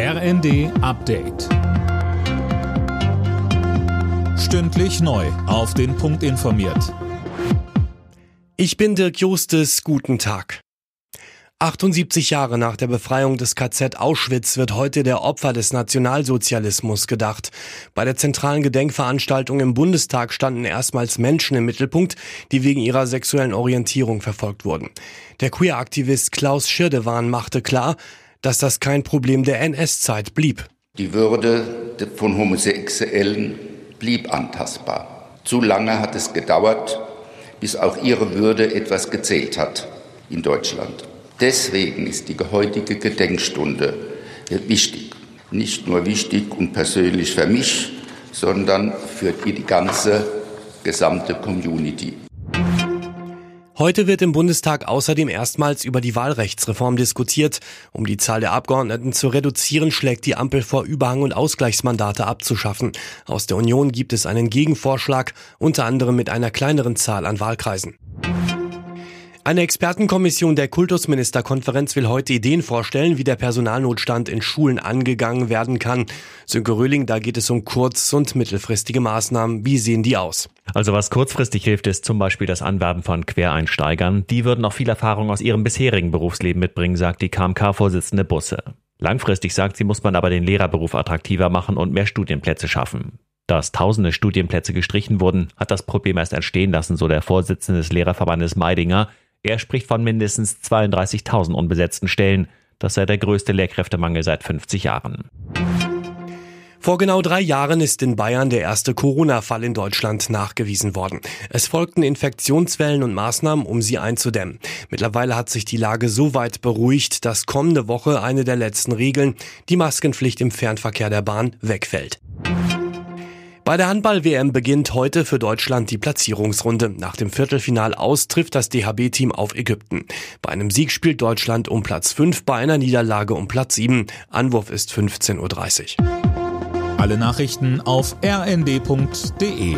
RND Update. Stündlich neu. Auf den Punkt informiert. Ich bin Dirk Justes. Guten Tag. 78 Jahre nach der Befreiung des KZ Auschwitz wird heute der Opfer des Nationalsozialismus gedacht. Bei der zentralen Gedenkveranstaltung im Bundestag standen erstmals Menschen im Mittelpunkt, die wegen ihrer sexuellen Orientierung verfolgt wurden. Der Queer-Aktivist Klaus Schirdewan machte klar, dass das kein Problem der NS-Zeit blieb. Die Würde von Homosexuellen blieb antastbar. Zu lange hat es gedauert, bis auch ihre Würde etwas gezählt hat in Deutschland. Deswegen ist die heutige Gedenkstunde wichtig. Nicht nur wichtig und persönlich für mich, sondern für die ganze gesamte Community. Heute wird im Bundestag außerdem erstmals über die Wahlrechtsreform diskutiert. Um die Zahl der Abgeordneten zu reduzieren, schlägt die Ampel vor, Überhang- und Ausgleichsmandate abzuschaffen. Aus der Union gibt es einen Gegenvorschlag, unter anderem mit einer kleineren Zahl an Wahlkreisen. Eine Expertenkommission der Kultusministerkonferenz will heute Ideen vorstellen, wie der Personalnotstand in Schulen angegangen werden kann. Sönke Röhling, da geht es um kurz- und mittelfristige Maßnahmen. Wie sehen die aus? Also was kurzfristig hilft, ist zum Beispiel das Anwerben von Quereinsteigern. Die würden auch viel Erfahrung aus ihrem bisherigen Berufsleben mitbringen, sagt die KMK-Vorsitzende Busse. Langfristig, sagt sie, muss man aber den Lehrerberuf attraktiver machen und mehr Studienplätze schaffen. Dass tausende Studienplätze gestrichen wurden, hat das Problem erst entstehen lassen, so der Vorsitzende des Lehrerverbandes Meidinger. Er spricht von mindestens 32.000 unbesetzten Stellen. Das sei der größte Lehrkräftemangel seit 50 Jahren. Vor genau drei Jahren ist in Bayern der erste Corona-Fall in Deutschland nachgewiesen worden. Es folgten Infektionswellen und Maßnahmen, um sie einzudämmen. Mittlerweile hat sich die Lage so weit beruhigt, dass kommende Woche eine der letzten Regeln, die Maskenpflicht im Fernverkehr der Bahn, wegfällt. Bei der Handball-WM beginnt heute für Deutschland die Platzierungsrunde. Nach dem Viertelfinal aus trifft das DHB-Team auf Ägypten. Bei einem Sieg spielt Deutschland um Platz 5, bei einer Niederlage um Platz 7. Anwurf ist 15.30 Uhr. Alle Nachrichten auf rnd.de